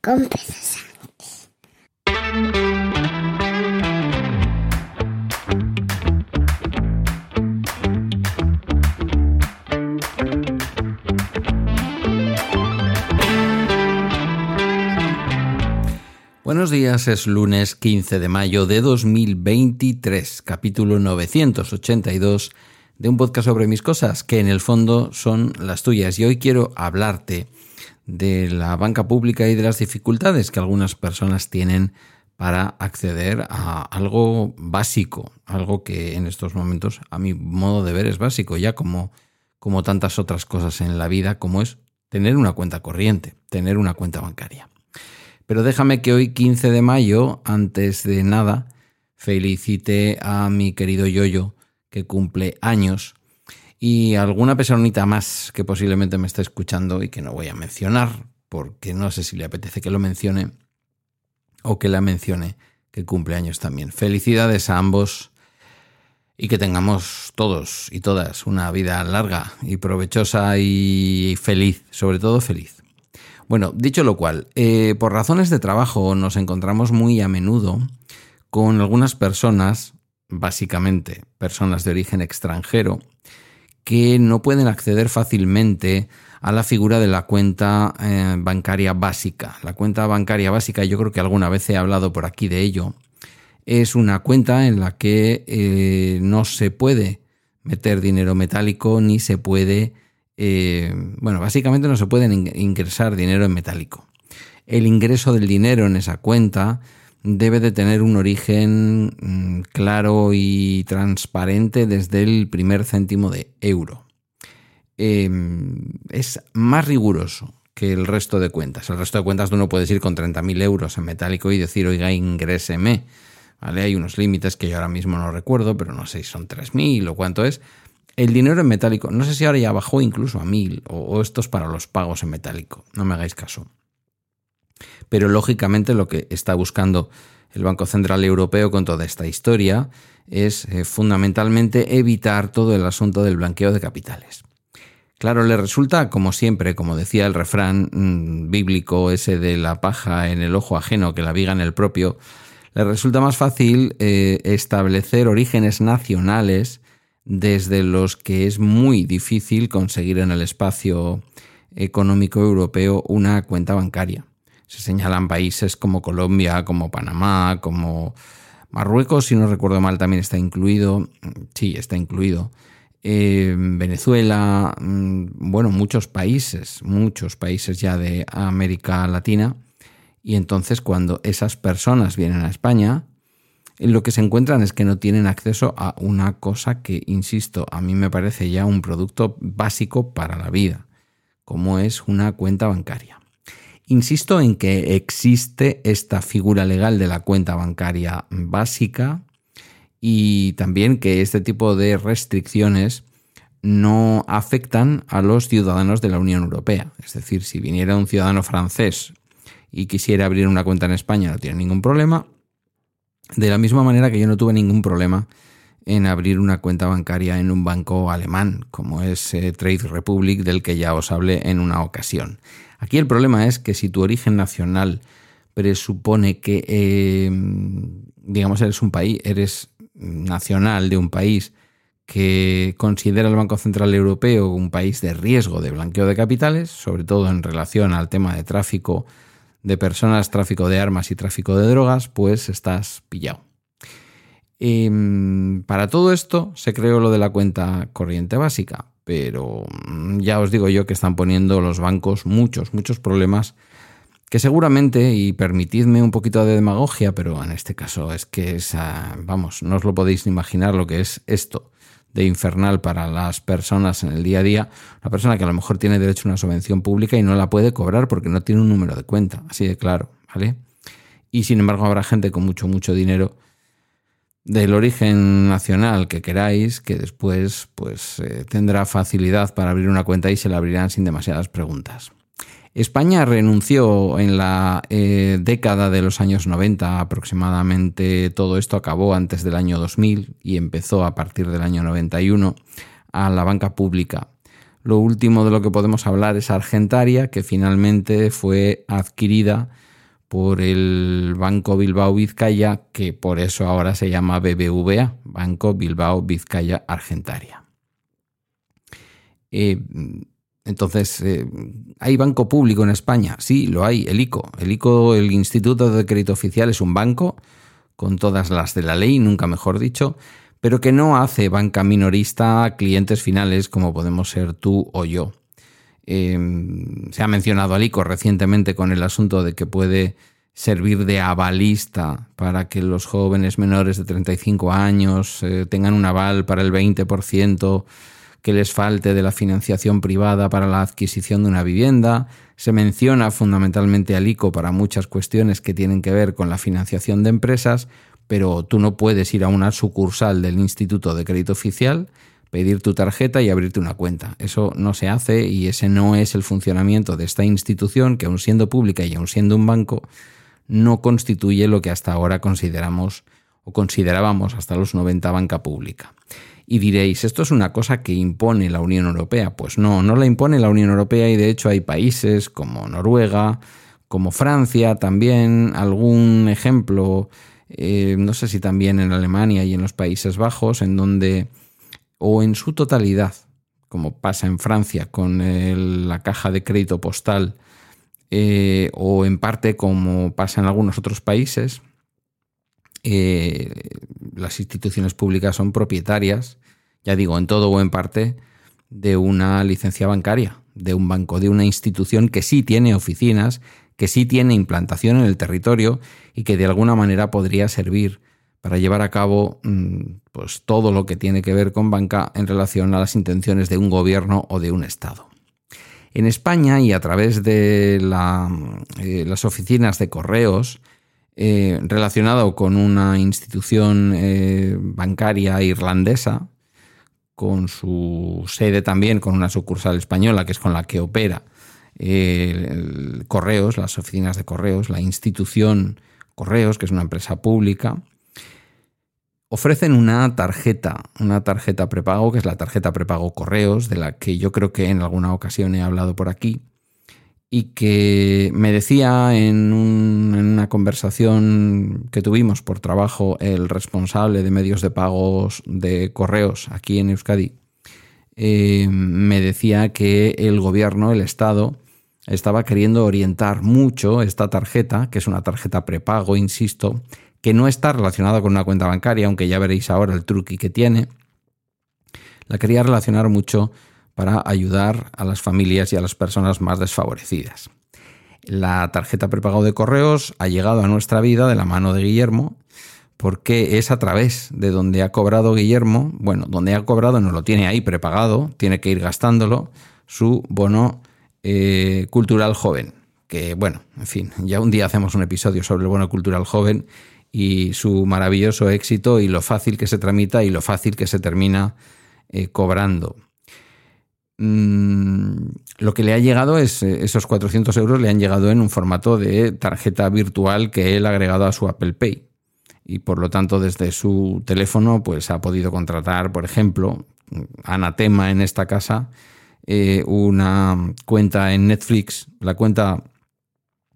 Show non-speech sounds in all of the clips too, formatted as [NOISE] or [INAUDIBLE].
con Buenos días, es lunes 15 de mayo de 2023, capítulo 982 de un podcast sobre mis cosas, que en el fondo son las tuyas. Y hoy quiero hablarte de la banca pública y de las dificultades que algunas personas tienen para acceder a algo básico, algo que en estos momentos, a mi modo de ver, es básico, ya como, como tantas otras cosas en la vida, como es tener una cuenta corriente, tener una cuenta bancaria. Pero déjame que hoy, 15 de mayo, antes de nada, felicite a mi querido Yoyo, que cumple años, y alguna personita más que posiblemente me esté escuchando y que no voy a mencionar, porque no sé si le apetece que lo mencione o que la mencione, que cumple años también. Felicidades a ambos y que tengamos todos y todas una vida larga y provechosa y feliz, sobre todo feliz. Bueno, dicho lo cual, eh, por razones de trabajo nos encontramos muy a menudo con algunas personas, básicamente personas de origen extranjero, que no pueden acceder fácilmente a la figura de la cuenta eh, bancaria básica. La cuenta bancaria básica, yo creo que alguna vez he hablado por aquí de ello, es una cuenta en la que eh, no se puede meter dinero metálico ni se puede eh, bueno, básicamente no se puede ingresar dinero en metálico. El ingreso del dinero en esa cuenta debe de tener un origen mm, claro y transparente desde el primer céntimo de euro. Em, es más riguroso que el resto de cuentas. El resto de cuentas tú no puedes ir con 30.000 euros en metálico y decir, oiga, ingréseme. Hay unos límites que yo ahora mismo no recuerdo, pero no sé si son 3.000 o cuánto es. El dinero en metálico, no sé si ahora ya bajó incluso a mil o, esto es para los pagos en metálico, no me hagáis caso. Pero lógicamente lo que está buscando el Banco Central Europeo con toda esta historia es eh, fundamentalmente evitar todo el asunto del blanqueo de capitales. Claro, le resulta, como siempre, como decía el refrán mm, bíblico ese de la paja en el ojo ajeno que la viga en el propio, le resulta más fácil eh, establecer orígenes nacionales desde los que es muy difícil conseguir en el espacio económico europeo una cuenta bancaria. Se señalan países como Colombia, como Panamá, como Marruecos, si no recuerdo mal, también está incluido. Sí, está incluido. Eh, Venezuela, mm, bueno, muchos países, muchos países ya de América Latina. Y entonces cuando esas personas vienen a España, lo que se encuentran es que no tienen acceso a una cosa que, insisto, a mí me parece ya un producto básico para la vida, como es una cuenta bancaria. Insisto en que existe esta figura legal de la cuenta bancaria básica y también que este tipo de restricciones no afectan a los ciudadanos de la Unión Europea. Es decir, si viniera un ciudadano francés y quisiera abrir una cuenta en España, no tiene ningún problema. De la misma manera que yo no tuve ningún problema en abrir una cuenta bancaria en un banco alemán, como es eh, Trade Republic, del que ya os hablé en una ocasión. Aquí el problema es que si tu origen nacional presupone que, em, digamos, eres un país, eres nacional de un país que considera el Banco Central Europeo un país de riesgo de blanqueo de capitales, sobre todo en relación al tema de tráfico de personas, tráfico de armas y tráfico de drogas, pues estás pillado. Em, para todo esto se creó lo de la cuenta corriente básica, pero mm, ya os digo yo que están poniendo los bancos muchos, muchos problemas que seguramente, y permitidme un poquito de demagogia, pero en este caso es que es, vamos, no os lo podéis imaginar lo que es esto de infernal para las personas en el día a día, una persona que a lo mejor tiene derecho a una subvención pública y no la puede cobrar porque no tiene un número de cuenta, así de claro, ¿vale? Y sin embargo habrá gente con mucho, mucho dinero del origen nacional que queráis, que después pues eh, tendrá facilidad para abrir una cuenta y se la abrirán sin demasiadas preguntas. España renunció en la eh, década de los años 90 aproximadamente, todo esto acabó antes del año 2000 y empezó a partir del año 91 a la banca pública. Lo último de lo que podemos hablar es Argentaria, que finalmente fue adquirida por el Banco Bilbao Vizcaya, que por eso ahora se llama BBVA, Banco Bilbao Vizcaya Argentaria. Eh, entonces, eh, ¿hay banco público en España? Sí, lo hay, el ICO. El ICO, el Instituto de Crédito Oficial, es un banco con todas las de la ley, nunca mejor dicho, pero que no hace banca minorista a clientes finales como podemos ser tú o yo. Em, se ha mencionado al ICO recientemente con el asunto de que puede servir de avalista para que los jóvenes menores de 35 años eh, tengan un aval para el 20% que les falte de la financiación privada para la adquisición de una vivienda. Se menciona fundamentalmente al ICO para muchas cuestiones que tienen que ver con la financiación de empresas, pero tú no puedes ir a una sucursal del Instituto de Crédito Oficial pedir tu tarjeta y abrirte una cuenta. Eso no se hace y ese no es el funcionamiento de esta institución que aun siendo pública y aun siendo un banco, no constituye lo que hasta ahora consideramos o considerábamos hasta los 90 banca pública. Y diréis, ¿esto es una cosa que impone la Unión Europea? Pues no, no la impone la Unión Europea y de hecho hay países como Noruega, como Francia también, algún ejemplo, eh, no sé si también en Alemania y en los Países Bajos, en donde o en su totalidad, como pasa en Francia con la caja de crédito postal, eh, o en parte como pasa en algunos otros países, eh, las instituciones públicas son propietarias, ya digo, en todo o en parte, de una licencia bancaria, de un banco, de una institución que sí tiene oficinas, que sí tiene implantación en el territorio y que de alguna manera podría servir para llevar a cabo mm, pues, todo lo que tiene que ver con banca en relación a las intenciones de un gobierno o de un Estado. En España y a través de eh, las oficinas de correos, eh, relacionado con una institución eh, bancaria irlandesa, con su sede también, con una sucursal española, que es con la que opera Correos, las oficinas de Correos, la institución Correos, que es una empresa pública, ofrecen una tarjeta, una tarjeta prepago, que es la tarjeta prepago correos, de la que yo creo que en alguna ocasión he hablado por aquí, y que me decía en, una conversación que tuvimos por trabajo el responsable de medios de pagos de correos aquí en Euskadi, eh, me decía que el gobierno, el Estado, estaba queriendo orientar mucho esta tarjeta, que es una tarjeta prepago, insisto, que no está relacionada con una cuenta bancaria, aunque ya veréis ahora el truqui que tiene, la quería relacionar mucho para ayudar a las familias y a las personas más desfavorecidas. La tarjeta prepago de correos ha llegado a nuestra vida de la mano de Guillermo, porque es a través de donde ha cobrado Guillermo, bueno, donde ha cobrado no lo tiene ahí prepagado, tiene que ir gastándolo, su bono eh, cultural joven. Que bueno, en fin, ya un día hacemos un episodio sobre el bono cultural joven y su maravilloso éxito y lo fácil que se tramita y lo fácil que se termina eh, cobrando. Mm, lo que le ha llegado es, eh, esos 400 euros le han llegado en un formato de tarjeta virtual que él ha agregado a su Apple Pay. Y por lo tanto, desde su teléfono, pues ha podido contratar, por ejemplo, anatema en esta casa, eh, una cuenta en Netflix, la cuenta,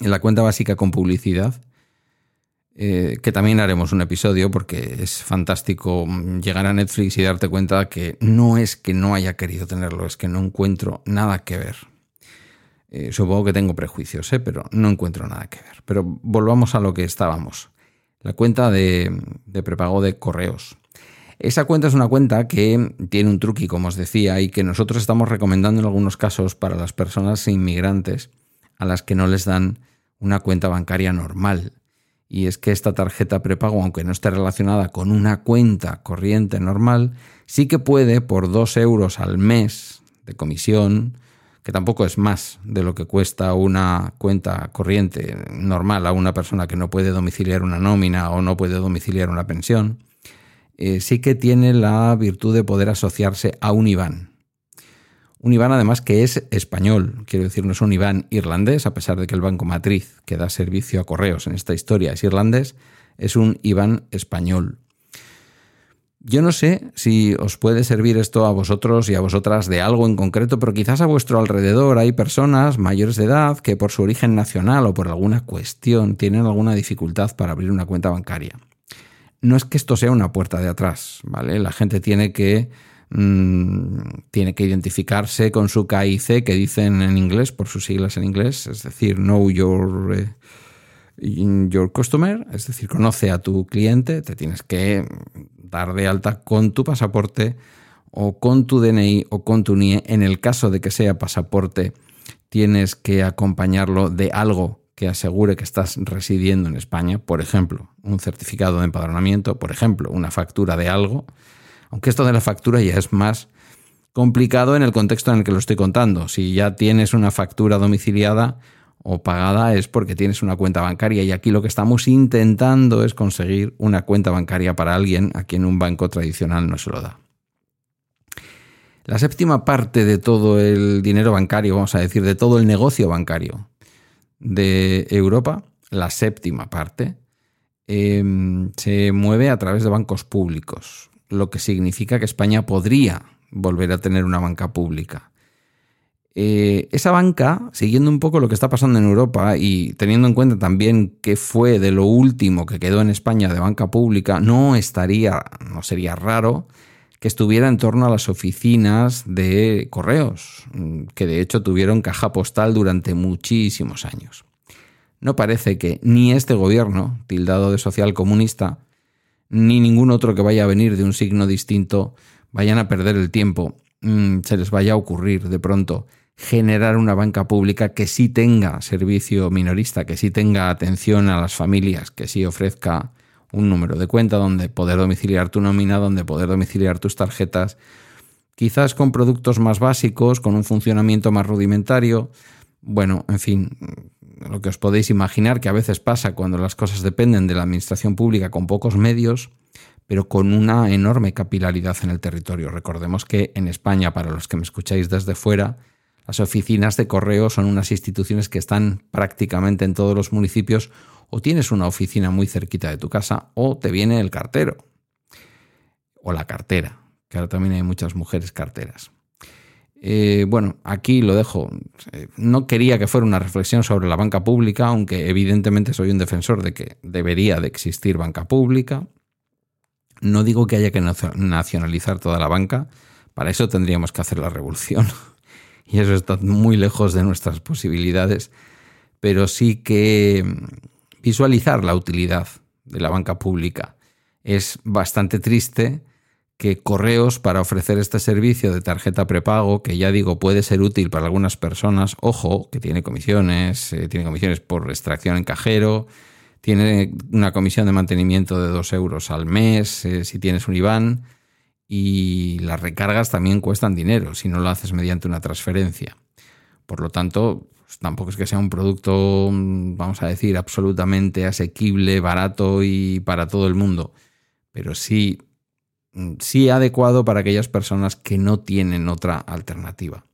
la cuenta básica con publicidad, eh, que también haremos un episodio porque es fantástico llegar a Netflix y darte cuenta que no es que no haya querido tenerlo, es que no encuentro nada que ver. Eh, supongo que tengo prejuicios, ¿eh? pero no encuentro nada que ver. Pero volvamos a lo que estábamos. La cuenta de, de prepago de correos. Esa cuenta es una cuenta que tiene un truqui, como os decía, y que nosotros estamos recomendando en algunos casos para las personas inmigrantes a las que no les dan una cuenta bancaria normal y es que esta tarjeta prepago, aunque no esté relacionada con una cuenta corriente normal, sí que puede, por dos euros al mes de comisión, que tampoco es más de lo que cuesta una cuenta corriente normal a una persona que no puede domiciliar una nómina o no puede domiciliar una pensión, eh, sí que tiene la virtud de poder asociarse a un IBAN. Un IBAN además que es español, quiero decir, no es un IBAN irlandés, a pesar de que el banco matriz que da servicio a correos en esta historia es irlandés, es un IBAN español. Yo no sé si os puede servir esto a vosotros y a vosotras de algo en concreto, pero quizás a vuestro alrededor hay personas mayores de edad que por su origen nacional o por alguna cuestión tienen alguna dificultad para abrir una cuenta bancaria. No es que esto sea una puerta de atrás, ¿vale? La gente tiene que mm, tiene que identificarse con su KIC que dicen en inglés, por sus siglas en inglés, es decir, Know Your eh, your customer, es decir, conoce a tu cliente, te tienes que dar de alta con tu pasaporte o con tu DNI o con tu NIE. En el caso de que sea pasaporte, tienes que acompañarlo de algo que asegure que estás residiendo en España, por ejemplo, un certificado de empadronamiento, por ejemplo, una factura de algo, aunque esto de la factura ya es más complicado en el contexto en el que lo estoy contando. Si ya tienes una factura domiciliada, o pagada es porque tienes una cuenta bancaria y aquí lo que estamos intentando es conseguir una cuenta bancaria para alguien a quien un banco tradicional no se lo da. La séptima parte de todo el dinero bancario, vamos a decir, de todo el negocio bancario de Europa, la séptima parte, em, se mueve a través de bancos públicos, lo que significa que España podría volver a tener una banca pública. Eh, esa banca, siguiendo un poco lo que está pasando en Europa y teniendo en cuenta también que fue de lo último que quedó en España de banca pública, no estaría, no sería raro que estuviera en torno a las oficinas de correos, que de hecho tuvieron caja postal durante muchísimos años. No parece que ni este gobierno, tildado de social comunista, ni ningún otro que vaya a venir de un signo distinto, vayan a perder el tiempo, mm, se les vaya a ocurrir de pronto generar una banca pública que sí tenga servicio minorista, que sí tenga atención a las familias, que sí ofrezca un número de cuenta donde poder domiciliar tu nómina, donde poder domiciliar tus tarjetas, quizás con productos más básicos, con un funcionamiento más rudimentario. Bueno, en fin, lo que os podéis imaginar que a veces pasa cuando las cosas dependen de la administración pública con pocos medios, pero con una enorme capilaridad en el territorio. Recordemos que en España, para los que me escucháis desde fuera, las oficinas de correo son unas instituciones que están prácticamente en todos los municipios o tienes una oficina muy cerquita de tu casa o te viene el cartero o la cartera, que ahora también hay muchas mujeres carteras. Eh, bueno, aquí lo dejo. Eh, no quería que fuera una reflexión sobre la banca pública, aunque evidentemente soy un defensor de que debería de existir banca pública. No digo que haya que nacionalizar toda la banca, para eso tendríamos que hacer la revolución [LAUGHS] y eso está muy lejos de nuestras posibilidades, pero sí que visualizar la utilidad de la banca pública. Es bastante triste que correos para ofrecer este servicio de tarjeta prepago, que ya digo puede ser útil para algunas personas, ojo, que tiene comisiones, eh, tiene comisiones por extracción en cajero, tiene una comisión de mantenimiento de dos euros al mes eh, si tienes un IBAN, y las recargas también cuestan dinero si no lo haces mediante una transferencia. Por lo tanto, pues, tampoco es que sea un producto, vamos a decir, absolutamente asequible, barato y para todo el mundo, pero sí, sí adecuado para aquellas personas que no tienen otra alternativa.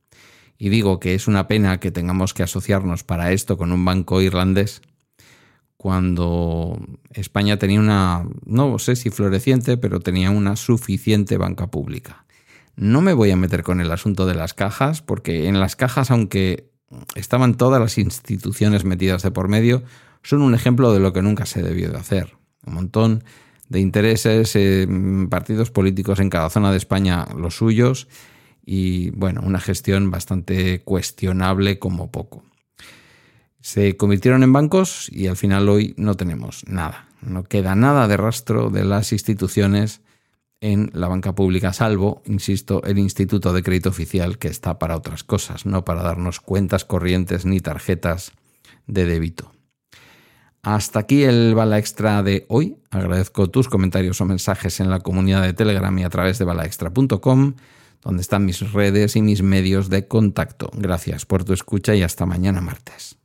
Y digo que es una pena que tengamos que asociarnos para esto con un banco irlandés, cuando España tenía una, no sé si floreciente, pero tenía una suficiente banca pública. No me voy a meter con el asunto de las cajas, porque en las cajas, aunque estaban todas las instituciones metidas de por medio, son un ejemplo de lo que nunca se debió de hacer. Un montón de intereses, eh, partidos políticos en cada zona de España los suyos y bueno, una gestión bastante cuestionable como poco se convirtieron en bancos y al final hoy no tenemos nada. No queda nada de rastro de las instituciones en la banca pública, salvo, insisto, el Instituto de Crédito Oficial, que está para otras cosas, no para darnos cuentas corrientes ni tarjetas de débito. Hasta aquí el bala extra de hoy. Agradezco tus comentarios o mensajes en la comunidad de Telegram y a través de balaextra.com, donde están mis redes y mis medios de contacto. Gracias por tu escucha y hasta mañana martes.